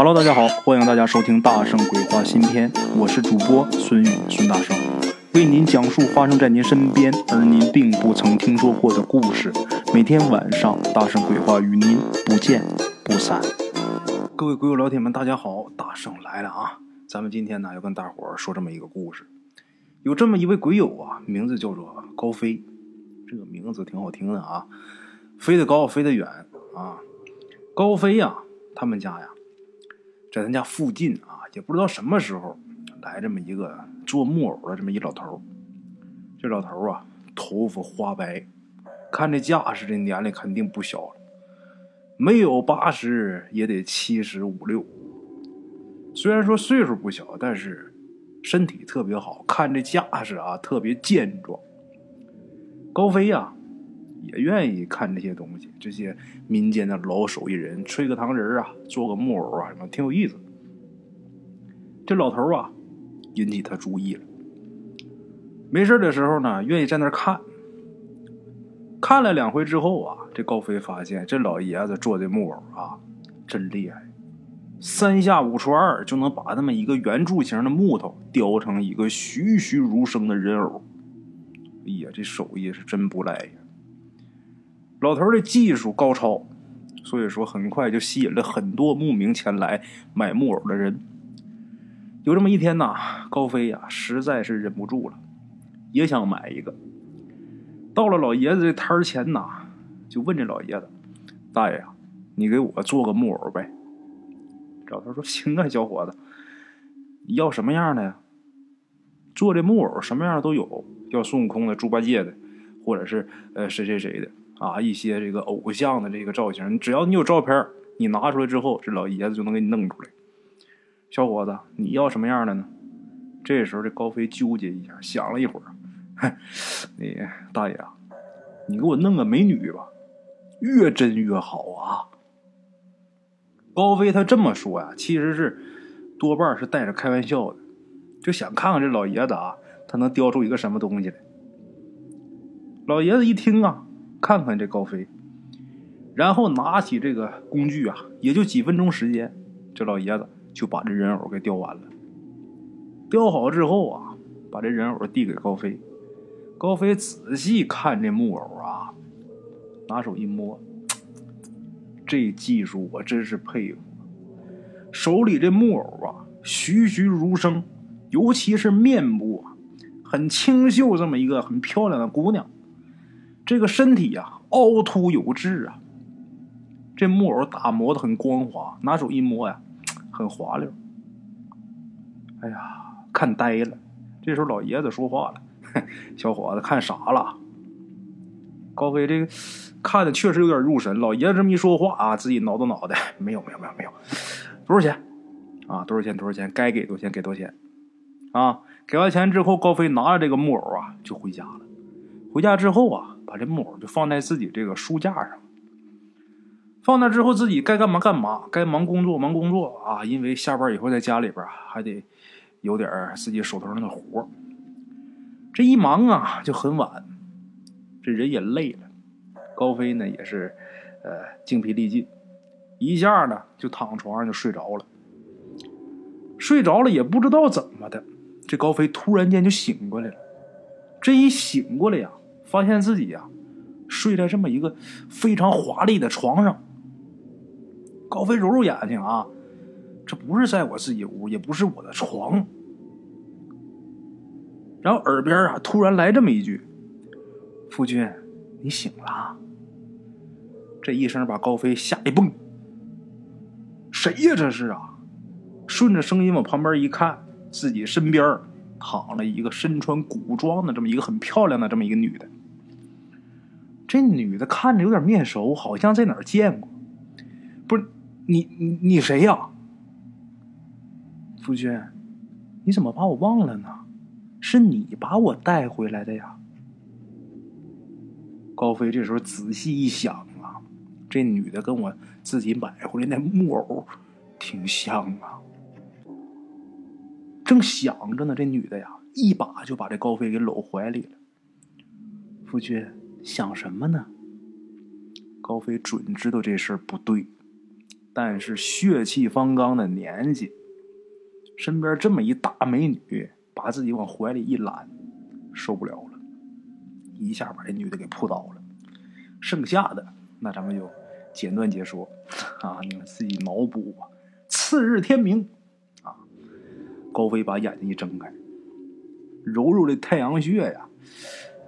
Hello，大家好，欢迎大家收听《大圣鬼话》新篇，我是主播孙宇孙大圣，为您讲述发生在您身边而您并不曾听说过的故事。每天晚上，《大圣鬼话》与您不见不散。各位鬼友老铁们，大家好，大圣来了啊！咱们今天呢要跟大伙儿说这么一个故事。有这么一位鬼友啊，名字叫做高飞，这个名字挺好听的啊，飞得高，飞得远啊。高飞呀，他们家呀。在他家附近啊，也不知道什么时候来这么一个做木偶的这么一老头这老头啊，头发花白，看这架势，这年龄肯定不小了，没有八十也得七十五六。虽然说岁数不小，但是身体特别好，看这架势啊，特别健壮。高飞呀，也愿意看这些东西，这些民间的老手艺人，吹个糖人啊，做个木偶啊，什么挺有意思。这老头啊，引起他注意了。没事的时候呢，愿意在那看。看了两回之后啊，这高飞发现这老爷子做的木偶啊，真厉害，三下五除二就能把那么一个圆柱形的木头雕成一个栩栩如生的人偶。哎呀，这手艺是真不赖呀！老头的技术高超，所以说很快就吸引了很多慕名前来买木偶的人。有这么一天呐，高飞呀实在是忍不住了，也想买一个。到了老爷子这摊前呐，就问这老爷子：“大爷呀，你给我做个木偶呗？”老头说：“ 行啊，小伙子，你要什么样的呀？做这木偶什么样都有，要孙悟空的、猪八戒的，或者是呃谁谁谁的。”啊，一些这个偶像的这个造型，只要你有照片，你拿出来之后，这老爷子就能给你弄出来。小伙子，你要什么样的呢？这时候，这高飞纠结一下，想了一会儿，你大爷啊，你给我弄个美女吧，越真越好啊。高飞他这么说呀，其实是多半是带着开玩笑的，就想看看这老爷子啊，他能雕出一个什么东西来。老爷子一听啊。看看这高飞，然后拿起这个工具啊，也就几分钟时间，这老爷子就把这人偶给雕完了。雕好之后啊，把这人偶递给高飞。高飞仔细看这木偶啊，拿手一摸，这技术我真是佩服。手里这木偶啊，栩栩如生，尤其是面部啊，很清秀，这么一个很漂亮的姑娘。这个身体呀，凹凸有致啊。这木偶打磨的很光滑，拿手一摸呀，很滑溜。哎呀，看呆了。这时候老爷子说话了：“ 小伙子，看啥了？”高飞这个看的确实有点入神。老爷子这么一说话啊，自己挠挠脑袋：“没有，没有，没有，没有。多少钱？啊，多少钱？多少钱？该给多少钱给多少钱？啊，给完钱之后，高飞拿着这个木偶啊，就回家了。回家之后啊。把这木偶就放在自己这个书架上，放那之后，自己该干嘛干嘛，该忙工作忙工作啊！因为下班以后在家里边还得有点自己手头上的活这一忙啊，就很晚，这人也累了。高飞呢也是呃精疲力尽，一下呢就躺床上就睡着了。睡着了也不知道怎么的，这高飞突然间就醒过来了。这一醒过来呀。发现自己呀，睡在这么一个非常华丽的床上。高飞揉揉眼睛啊，这不是在我自己屋，也不是我的床。然后耳边啊，突然来这么一句：“夫君，你醒了。”这一声把高飞吓一蹦。谁呀？这是啊！顺着声音往旁边一看，自己身边躺了一个身穿古装的这么一个很漂亮的这么一个女的。这女的看着有点面熟，好像在哪儿见过。不是你你你谁呀？夫君，你怎么把我忘了呢？是你把我带回来的呀。高飞这时候仔细一想啊，这女的跟我自己买回来那木偶挺像啊。正想着呢，这女的呀，一把就把这高飞给搂怀里了。夫君。想什么呢？高飞准知道这事儿不对，但是血气方刚的年纪，身边这么一大美女，把自己往怀里一揽，受不了了，一下把这女的给扑倒了。剩下的那咱们就简短解说啊，你们自己脑补吧。次日天明，啊，高飞把眼睛一睁开，揉揉这太阳穴呀，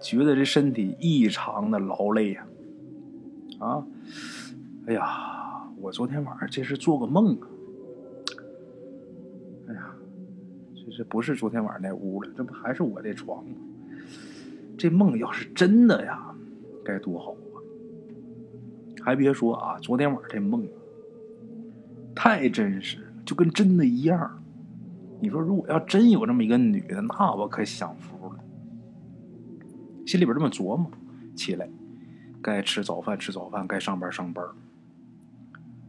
觉得这身体异常的劳累呀，啊，哎呀，我昨天晚上这是做个梦啊，哎呀，这这不是昨天晚上那屋了，这不还是我这床吗？这梦要是真的呀，该多好啊！还别说啊，昨天晚上这梦太真实了，就跟真的一样。你说如果要真有这么一个女的，那我可享福。心里边这么琢磨，起来该吃早饭吃早饭，该上班上班。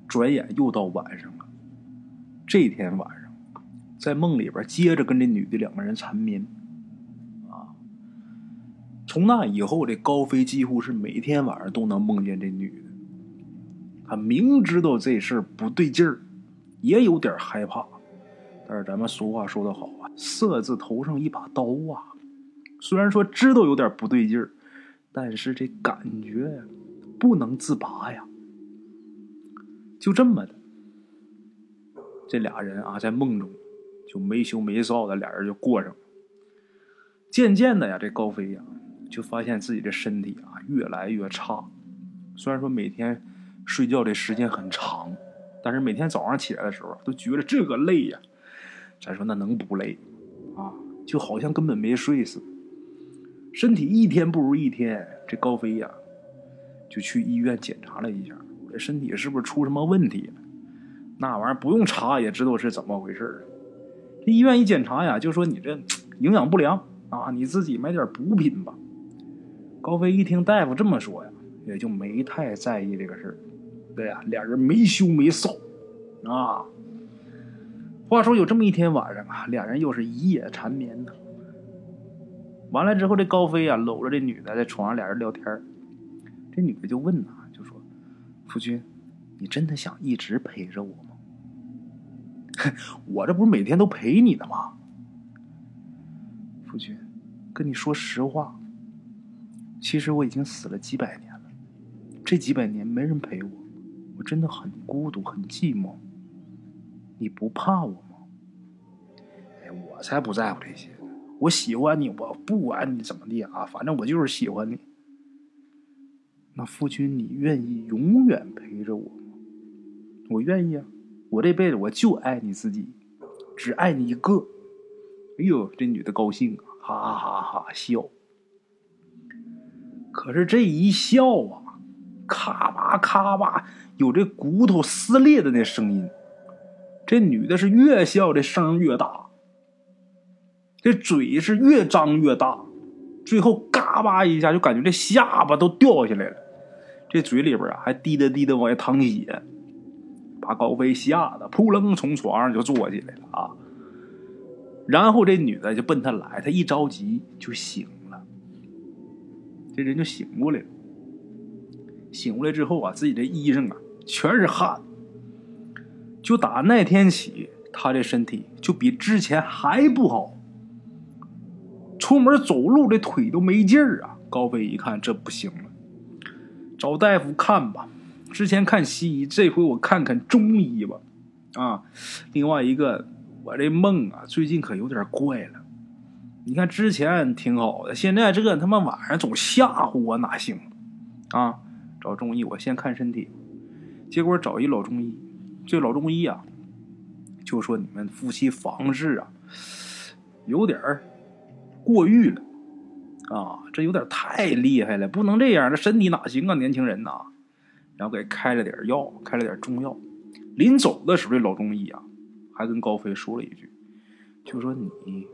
转眼又到晚上了，这天晚上在梦里边接着跟这女的两个人缠绵。啊，从那以后，这高飞几乎是每天晚上都能梦见这女的。他明知道这事儿不对劲儿，也有点害怕。但是咱们俗话说得好啊，“色字头上一把刀啊。”虽然说知道有点不对劲儿，但是这感觉呀，不能自拔呀。就这么的，这俩人啊，在梦中就没羞没臊的，俩人就过上了。渐渐的呀，这高飞呀，就发现自己的身体啊越来越差。虽然说每天。睡觉的时间很长，但是每天早上起来的时候都觉得这个累呀。咱说那能不累啊？就好像根本没睡似的，身体一天不如一天。这高飞呀，就去医院检查了一下，这身体是不是出什么问题了？那玩意儿不用查也知道是怎么回事这医院一检查呀，就说你这营养不良啊，你自己买点补品吧。高飞一听大夫这么说呀，也就没太在意这个事儿。对呀，俩人没羞没臊啊。话说有这么一天晚上啊，俩人又是一夜缠绵呢。完了之后，这高飞啊搂着这女的在床上，俩人聊天这女的就问呐，就说：“夫君，你真的想一直陪着我吗？我这不是每天都陪你的吗？夫君，跟你说实话，其实我已经死了几百年了，这几百年没人陪我。”我真的很孤独，很寂寞。你不怕我吗？哎，我才不在乎这些。我喜欢你，我不管你怎么地啊，反正我就是喜欢你。那夫君，你愿意永远陪着我吗？我愿意啊！我这辈子我就爱你自己，只爱你一个。哎呦，这女的高兴啊，哈哈哈笑。可是这一笑啊，咔吧咔吧。有这骨头撕裂的那声音，这女的是越笑这声越大，这嘴是越张越大，最后嘎巴一下就感觉这下巴都掉下来了，这嘴里边啊还滴答滴答往外淌血，把高飞吓得扑棱从床上就坐起来了啊！然后这女的就奔他来，他一着急就醒了，这人就醒过来了。醒过来之后啊，自己这衣裳啊。全是汗，就打那天起，他这身体就比之前还不好。出门走路这腿都没劲儿啊！高飞一看这不行了，找大夫看吧。之前看西医，这回我看看中医吧。啊，另外一个，我这梦啊，最近可有点怪了。你看之前挺好的，现在这他妈晚上总吓唬我，哪行？啊，找中医，我先看身体。结果找一老中医，这老中医啊，就说你们夫妻房事啊，有点过誉了，啊，这有点太厉害了，不能这样，这身体哪行啊，年轻人呐。然后给开了点药，开了点中药。临走的时候，这老中医啊，还跟高飞说了一句，就说你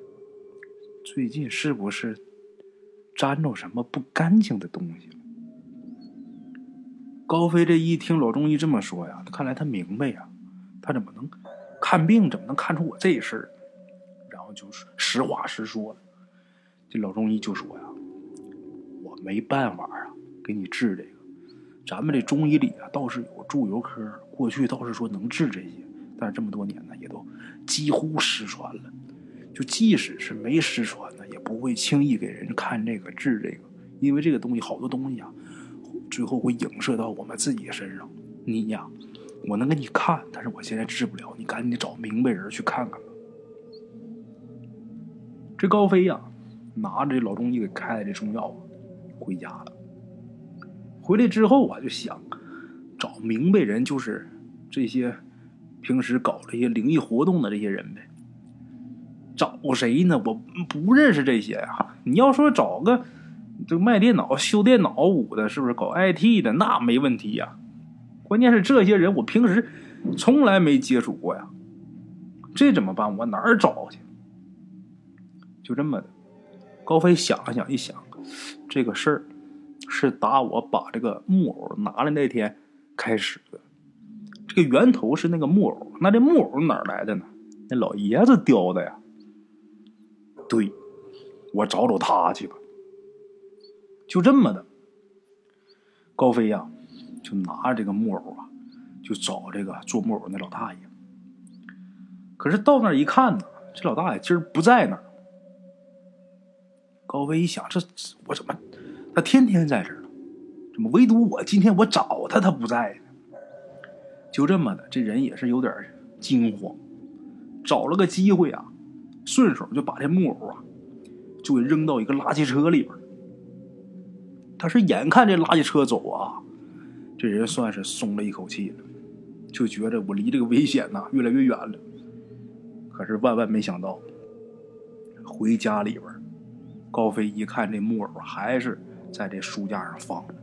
最近是不是沾着什么不干净的东西了？高飞这一听老中医这么说呀，看来他明白呀，他怎么能看病怎么能看出我这事儿？然后就是实话实说了。这老中医就说呀：“我没办法啊，给你治这个。咱们这中医里啊，倒是有祝由科、过去倒是说能治这些，但是这么多年呢，也都几乎失传了。就即使是没失传呢，也不会轻易给人看这个治这个，因为这个东西好多东西啊，最后会影射到我们自己身上。你呀，我能给你看，但是我现在治不了，你赶紧找明白人去看看吧。这高飞呀，拿着这老中医给开的这中药，回家了。回来之后啊，就想找明白人，就是这些平时搞这些灵异活动的这些人呗。找谁呢？我不认识这些呀。你要说找个就卖电脑、修电脑屋的，是不是搞 IT 的？那没问题呀。关键是这些人我平时从来没接触过呀。这怎么办？我哪儿找去？就这么的。高飞想了想，一想，这个事儿是打我把这个木偶拿来那天开始的。这个源头是那个木偶，那这木偶哪来的呢？那老爷子雕的呀。对，我找找他去吧。就这么的，高飞呀，就拿着这个木偶啊，就找这个做木偶那老大爷。可是到那儿一看呢，这老大爷今儿不在那儿。高飞一想，这我怎么他天天在这儿呢？怎么唯独我今天我找他，他不在呢？就这么的，这人也是有点惊慌，找了个机会啊。顺手就把这木偶啊，就给扔到一个垃圾车里边。他是眼看这垃圾车走啊，这人算是松了一口气了，就觉得我离这个危险呐越来越远了。可是万万没想到，回家里边，高飞一看这木偶还是在这书架上放着，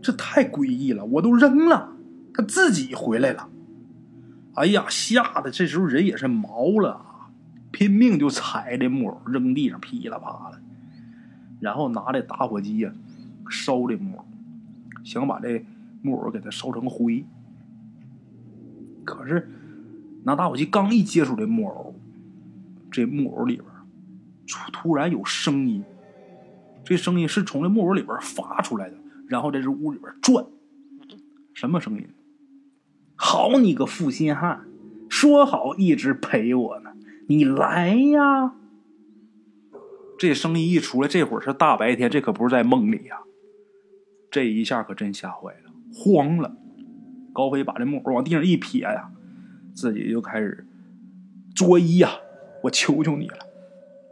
这太诡异了，我都扔了，他自己回来了。哎呀，吓得这时候人也是毛了。拼命就踩这木偶，扔地上噼里啪啦，然后拿这打火机呀烧这木偶，想把这木偶给它烧成灰。可是拿打火机刚一接触这木偶，这木偶里边突然有声音，这声音是从这木偶里边发出来的，然后在这屋里边转，什么声音？好你个负心汉，说好一直陪我呢。你来呀！这声音一出来，这会儿是大白天，这可不是在梦里呀。这一下可真吓坏了，慌了。高飞把这木偶往地上一撇呀，自己就开始作揖呀：“我求求你了，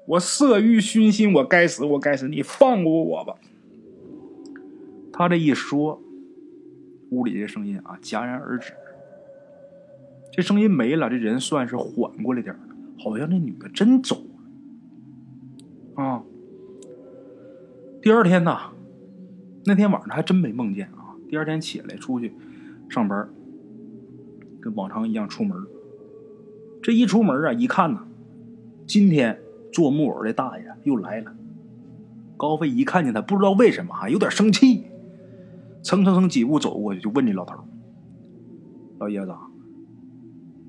我色欲熏心，我该死，我该死，你放过我吧！”他这一说，屋里这声音啊戛然而止。这声音没了，这人算是缓过来点了。好像这女的真走了啊！第二天呢，那天晚上还真没梦见啊。第二天起来出去上班，跟往常一样出门。这一出门啊，一看呢，今天做木偶的大爷又来了。高飞一看见他，不知道为什么啊，有点生气，蹭蹭蹭几步走过去，就问这老头：“老爷子，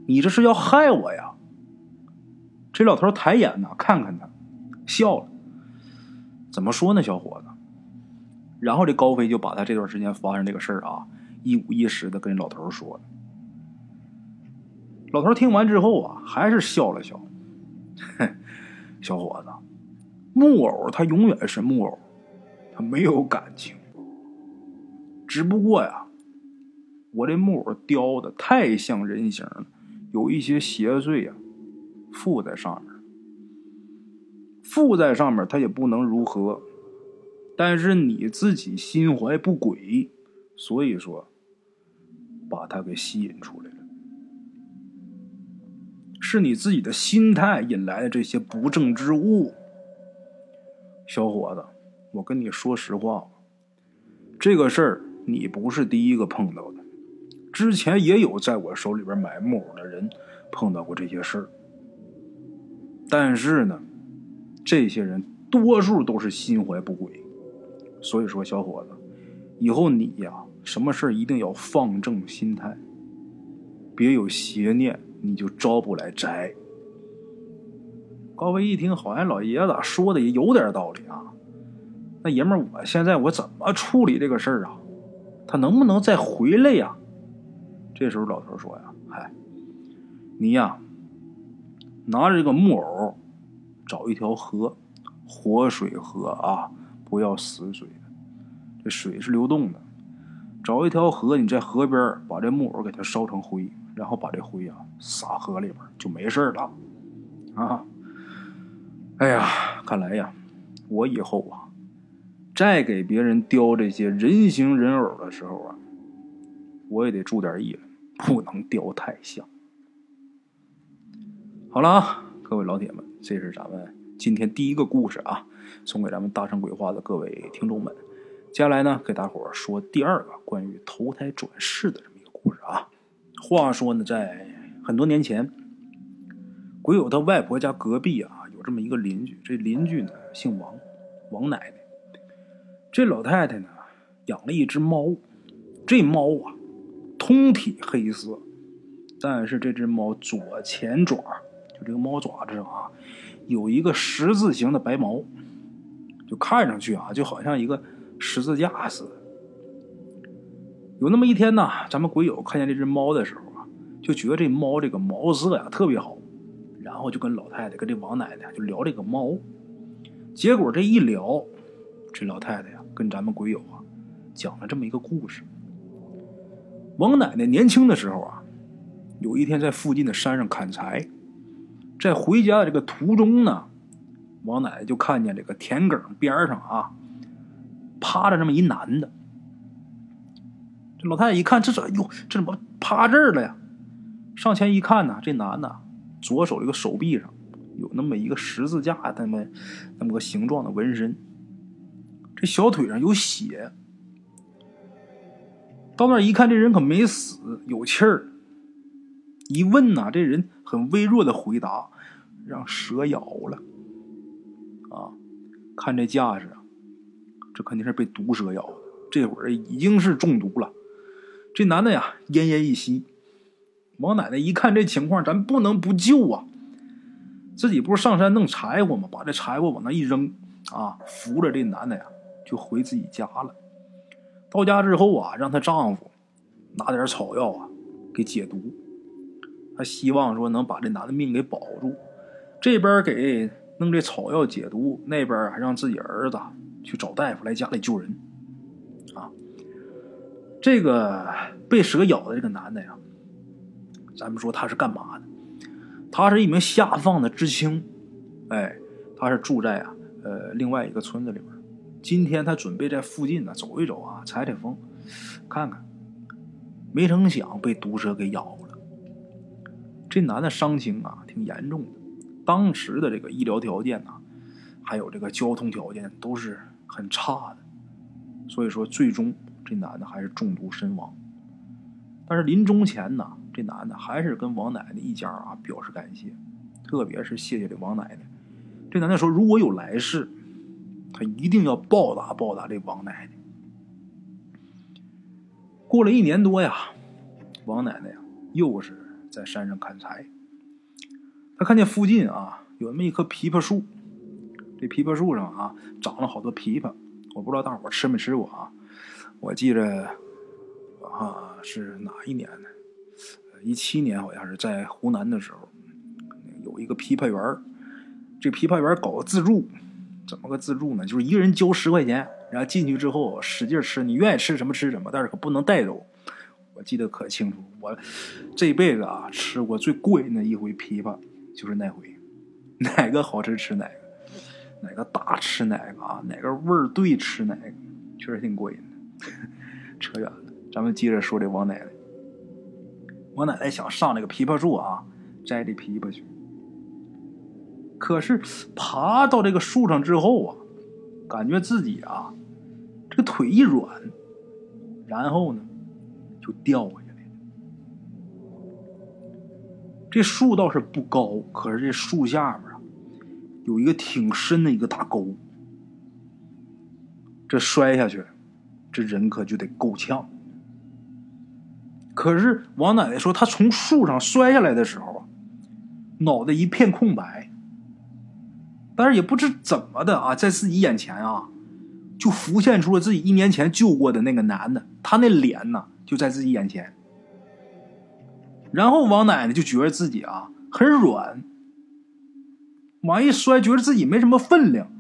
你这是要害我呀？”这老头抬眼呢，看看他，笑了。怎么说呢，小伙子？然后这高飞就把他这段时间发生这个事儿啊，一五一十的跟老头说了。老头听完之后啊，还是笑了笑。哼 小伙子，木偶他永远是木偶，他没有感情。只不过呀，我这木偶雕的太像人形了，有一些邪祟呀。附在上面，附在上面，他也不能如何。但是你自己心怀不轨，所以说把他给吸引出来了，是你自己的心态引来的这些不正之物。小伙子，我跟你说实话，这个事儿你不是第一个碰到的，之前也有在我手里边买木偶的人碰到过这些事儿。但是呢，这些人多数都是心怀不轨，所以说，小伙子，以后你呀，什么事一定要放正心态，别有邪念，你就招不来灾。高飞一听，好像老爷子说的也有点道理啊。那爷们儿，我现在我怎么处理这个事儿啊？他能不能再回来呀？这时候老头说呀：“嗨，你呀，拿着这个木偶，找一条河，活水河啊，不要死水，这水是流动的。找一条河，你在河边把这木偶给它烧成灰，然后把这灰啊撒河里边，就没事了。啊，哎呀，看来呀，我以后啊。”再给别人雕这些人形人偶的时候啊，我也得注点意了，不能雕太像。好了啊，各位老铁们，这是咱们今天第一个故事啊，送给咱们大圣鬼话的各位听众们。接下来呢，给大伙说第二个关于投胎转世的这么一个故事啊。话说呢，在很多年前，鬼友他外婆家隔壁啊，有这么一个邻居，这邻居呢姓王，王奶奶。这老太太呢，养了一只猫，这猫啊，通体黑色，但是这只猫左前爪，就这个猫爪子上啊，有一个十字形的白毛，就看上去啊，就好像一个十字架似的。有那么一天呢，咱们鬼友看见这只猫的时候啊，就觉得这猫这个毛色呀特别好，然后就跟老太太跟这王奶奶就聊这个猫，结果这一聊，这老太太呀。跟咱们鬼友啊讲了这么一个故事。王奶奶年轻的时候啊，有一天在附近的山上砍柴，在回家的这个途中呢，王奶奶就看见这个田埂边上啊，趴着这么一男的。这老太太一看，这怎哟，这怎么趴这儿了呀？上前一看呢，这男的左手这个手臂上有那么一个十字架那么那么个形状的纹身。这小腿上有血，到那一看，这人可没死，有气儿。一问呐，这人很微弱的回答：“让蛇咬了。”啊，看这架势啊，这肯定是被毒蛇咬的。这会儿已经是中毒了。这男的呀，奄奄一息。王奶奶一看这情况，咱不能不救啊！自己不是上山弄柴火吗？把这柴火往那一扔，啊，扶着这男的呀。就回自己家了。到家之后啊，让她丈夫拿点草药啊，给解毒。她希望说能把这男的命给保住。这边给弄这草药解毒，那边还让自己儿子去找大夫来家里救人。啊，这个被蛇咬的这个男的呀，咱们说他是干嘛的？他是一名下放的知青，哎，他是住在啊呃另外一个村子里边。今天他准备在附近呢走一走啊，采采风，看看。没成想被毒蛇给咬了。这男的伤情啊挺严重的，当时的这个医疗条件呐，还有这个交通条件都是很差的，所以说最终这男的还是中毒身亡。但是临终前呢，这男的还是跟王奶奶一家啊表示感谢，特别是谢谢这王奶奶。这男的说，如果有来世。他一定要报答报答这王奶奶。过了一年多呀，王奶奶呀又是在山上砍柴。他看见附近啊有那么一棵枇杷树，这枇杷树上啊长了好多枇杷。我不知道大伙吃没吃过啊？我记着啊是哪一年呢？一七年好像是在湖南的时候，有一个枇杷园这枇杷园搞自助。怎么个自助呢？就是一个人交十块钱，然后进去之后使劲吃，你愿意吃什么吃什么，但是可不能带走。我记得可清楚，我这辈子啊吃过最过瘾的一回枇杷，就是那回，哪个好吃吃哪个，哪个大吃哪个啊，哪个味儿对吃哪个，确实挺过瘾的。扯远了，咱们接着说这王奶奶。王奶奶想上那个枇杷树啊，摘这枇杷去。可是爬到这个树上之后啊，感觉自己啊，这个腿一软，然后呢，就掉下来了。这树倒是不高，可是这树下面啊，有一个挺深的一个大沟。这摔下去，这人可就得够呛。可是王奶奶说，她从树上摔下来的时候啊，脑袋一片空白。但是也不知怎么的啊，在自己眼前啊，就浮现出了自己一年前救过的那个男的，他那脸呢就在自己眼前。然后王奶奶就觉得自己啊很软，往一摔，觉得自己没什么分量，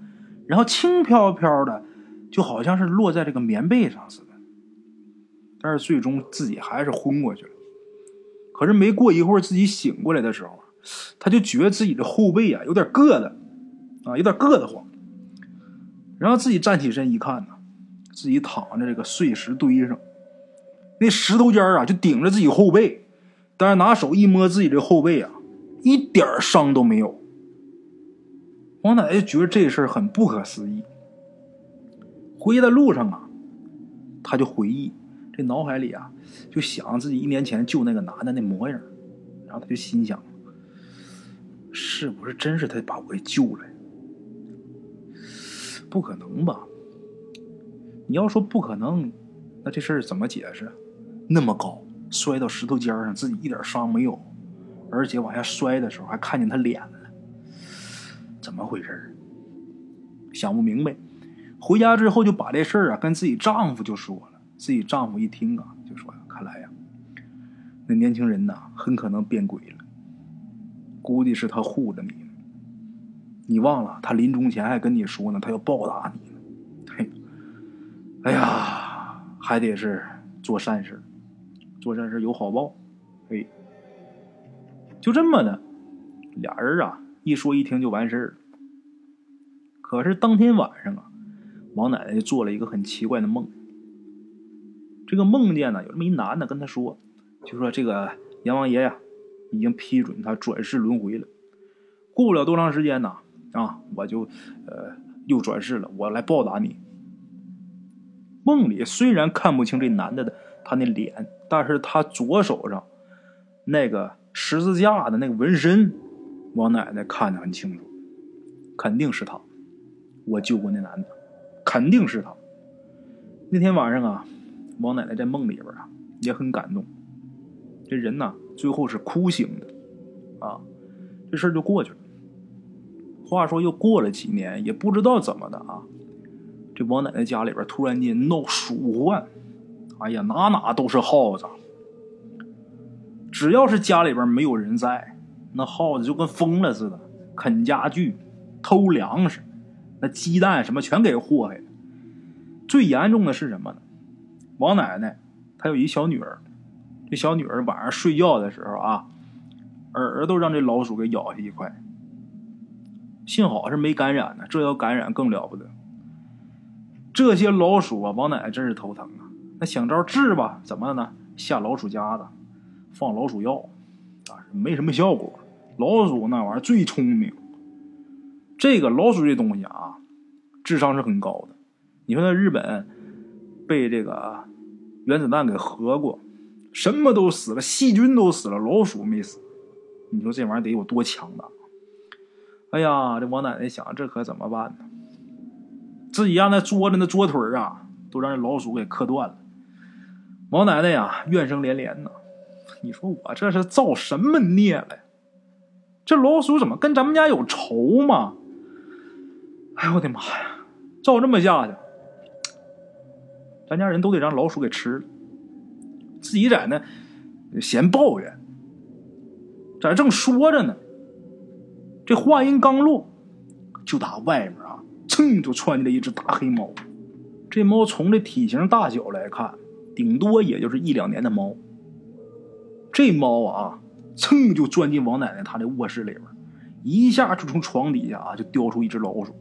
然后轻飘飘的，就好像是落在这个棉被上似的。但是最终自己还是昏过去了。可是没过一会儿，自己醒过来的时候，他就觉得自己的后背啊有点硌的，啊有点硌得慌。然后自己站起身一看呢，自己躺在这个碎石堆上，那石头尖啊就顶着自己后背，但是拿手一摸自己这后背啊，一点伤都没有。王奶奶觉得这事儿很不可思议。回家的路上啊，他就回忆，这脑海里啊就想自己一年前救那个男的那模样，然后他就心想，是不是真是他把我给救了？不可能吧？你要说不可能，那这事儿怎么解释？那么高，摔到石头尖上，自己一点伤没有，而且往下摔的时候还看见他脸了，怎么回事想不明白。回家之后就把这事儿啊跟自己丈夫就说了。自己丈夫一听啊，就说：“看来呀，那年轻人呐很可能变鬼了，估计是他护着你。”你忘了，他临终前还跟你说呢，他要报答你呢。嘿，哎呀，还得是做善事，做善事有好报。哎，就这么的，俩人啊一说一听就完事儿了。可是当天晚上啊，王奶奶做了一个很奇怪的梦。这个梦见呢，有这么一男的跟他说，就说这个阎王爷呀，已经批准他转世轮回了，过不了多长时间呢。啊，我就，呃，又转世了，我来报答你。梦里虽然看不清这男的的他那脸，但是他左手上那个十字架的那个纹身，王奶奶看得很清楚，肯定是他。我救过那男的，肯定是他。那天晚上啊，王奶奶在梦里边啊也很感动，这人呐最后是哭醒的，啊，这事儿就过去了。话说又过了几年，也不知道怎么的啊，这王奶奶家里边突然间闹鼠患，哎呀，哪哪都是耗子，只要是家里边没有人在，那耗子就跟疯了似的，啃家具、偷粮食，那鸡蛋什么全给祸害了。最严重的是什么呢？王奶奶她有一小女儿，这小女儿晚上睡觉的时候啊，耳朵让这老鼠给咬下一块。幸好是没感染呢，这要感染更了不得。这些老鼠啊，王奶奶真是头疼啊！那想招治吧，怎么呢？下老鼠夹子，放老鼠药，啊，没什么效果。老鼠那玩意儿最聪明。这个老鼠这东西啊，智商是很高的。你说那日本被这个原子弹给核过，什么都死了，细菌都死了，老鼠没死。你说这玩意儿得有多强大？哎呀，这王奶奶想，这可怎么办呢？自己家那桌子那桌腿啊，都让这老鼠给磕断了。王奶奶呀，怨声连连呢。你说我这是造什么孽了？这老鼠怎么跟咱们家有仇吗？哎呦我的妈呀！照这么下去，咱家人都得让老鼠给吃了。自己在那闲抱怨，在正说着呢。这话音刚落，就打外面啊，噌就窜进来一只大黑猫。这猫从这体型大小来看，顶多也就是一两年的猫。这猫啊，噌就钻进王奶奶她的卧室里边，一下就从床底下啊就叼出一只老鼠。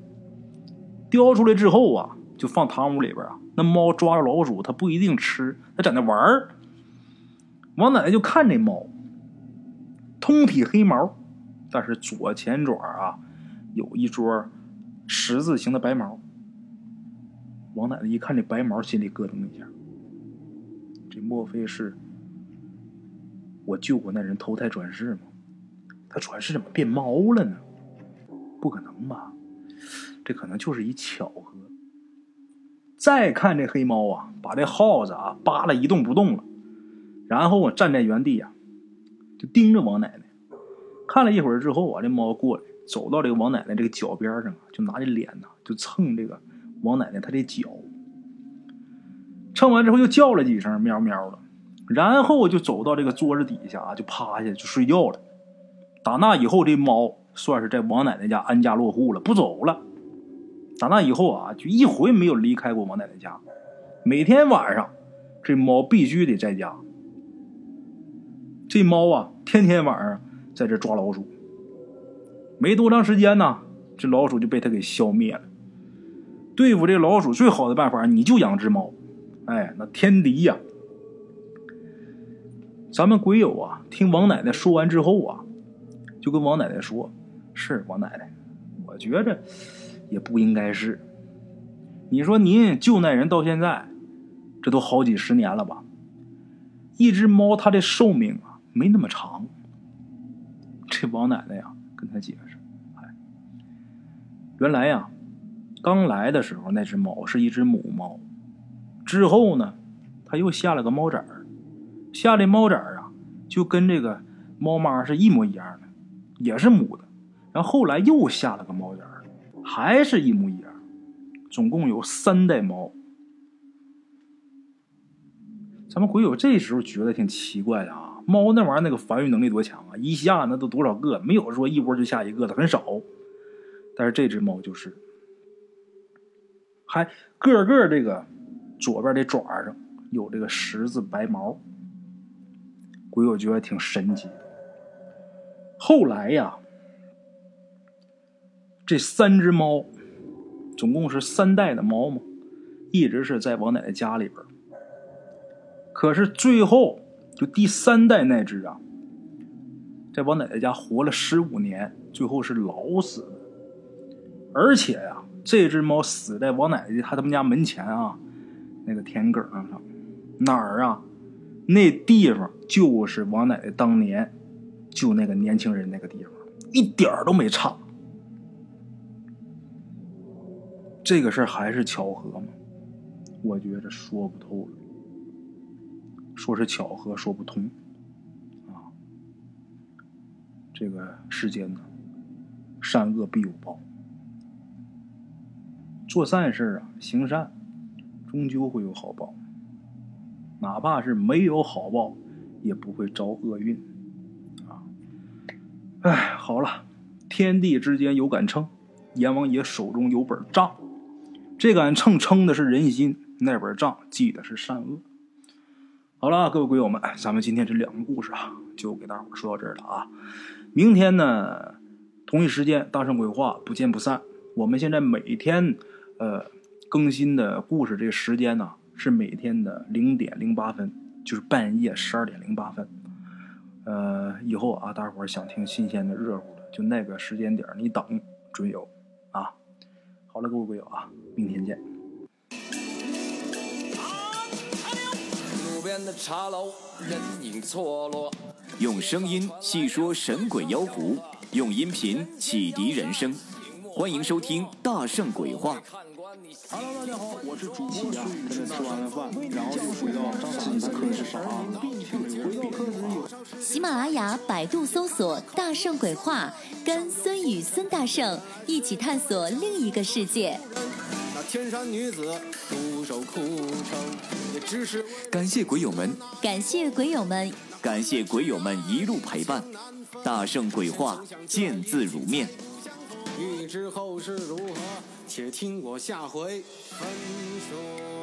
叼出来之后啊，就放堂屋里边啊。那猫抓着老鼠，它不一定吃，它在那玩儿。王奶奶就看这猫，通体黑毛。但是左前爪啊，有一撮十字形的白毛。王奶奶一看这白毛，心里咯噔一下。这莫非是我救过那人投胎转世吗？他转世怎么变猫了呢？不可能吧？这可能就是一巧合。再看这黑猫啊，把这耗子啊扒拉一动不动了，然后我站在原地呀，就盯着王奶奶。看了一会儿之后啊，这猫过来，走到这个王奶奶这个脚边上啊，就拿着脸呐，就蹭这个王奶奶她的脚。蹭完之后又叫了几声，喵喵的，然后就走到这个桌子底下啊，就趴下就睡觉了。打那以后，这猫算是在王奶奶家安家落户了，不走了。打那以后啊，就一回没有离开过王奶奶家。每天晚上，这猫必须得在家。这猫啊，天天晚上在这抓老鼠。没多长时间呢，这老鼠就被它给消灭了。对付这老鼠最好的办法，你就养只猫。哎，那天敌呀！咱们鬼友啊，听王奶奶说完之后啊，就跟王奶奶说：“是王奶奶，我觉着也不应该是。你说您救那人到现在，这都好几十年了吧？一只猫它的寿命啊，没那么长。”这王奶奶呀，跟他解释：“哎，原来呀，刚来的时候那只猫是一只母猫，之后呢，它又下了个猫崽儿。”下的猫崽儿啊，就跟这个猫妈是一模一样的，也是母的。然后后来又下了个猫崽儿，还是一模一样。总共有三代猫。咱们鬼友这时候觉得挺奇怪的啊，猫那玩意儿那个繁育能力多强啊，一下那都多少个，没有说一窝就下一个的，很少。但是这只猫就是，还个个这个左边的爪上有这个十字白毛。鬼友觉得挺神奇。后来呀，这三只猫，总共是三代的猫嘛，一直是在王奶奶家里边。可是最后，就第三代那只啊，在王奶奶家活了十五年，最后是老死的。而且呀，这只猫死在王奶奶她他们家门前啊，那个田埂上，哪儿啊？那地方就是王奶奶当年救那个年轻人那个地方，一点都没差。这个事儿还是巧合吗？我觉着说不透了。说是巧合，说不通。啊，这个世间呢，善恶必有报。做善事啊，行善，终究会有好报。哪怕是没有好报，也不会遭厄运，啊！哎，好了，天地之间有杆秤，阎王爷手中有本账，这杆秤称的是人心，那本账记的是善恶。好了，各位鬼友们，咱们今天这两个故事啊，就给大伙说到这儿了啊！明天呢，同一时间大圣鬼话不见不散。我们现在每天呃更新的故事这个时间呢。是每天的零点零八分，就是半夜十二点零八分。呃，以后啊，大伙儿想听新鲜的、热乎的，就那个时间点你等准有。好了，各位朋友啊，明天见。边的茶楼，人影错落。用声音细说神鬼妖狐，用音频启迪人生。欢迎收听《大圣鬼话》。Hello，大家好，我是主播孙宇。现在吃完了饭，然后就回到自己的课室上啊。喜马拉雅、百度搜索“大圣鬼话”，跟孙宇、孙大圣一起探索另一个世界。那天山女子独守空城，也只是感谢鬼友们，感谢鬼友们，感谢鬼友们一路陪伴。大圣鬼话，见字如面。欲知后事如何，且听我下回分说。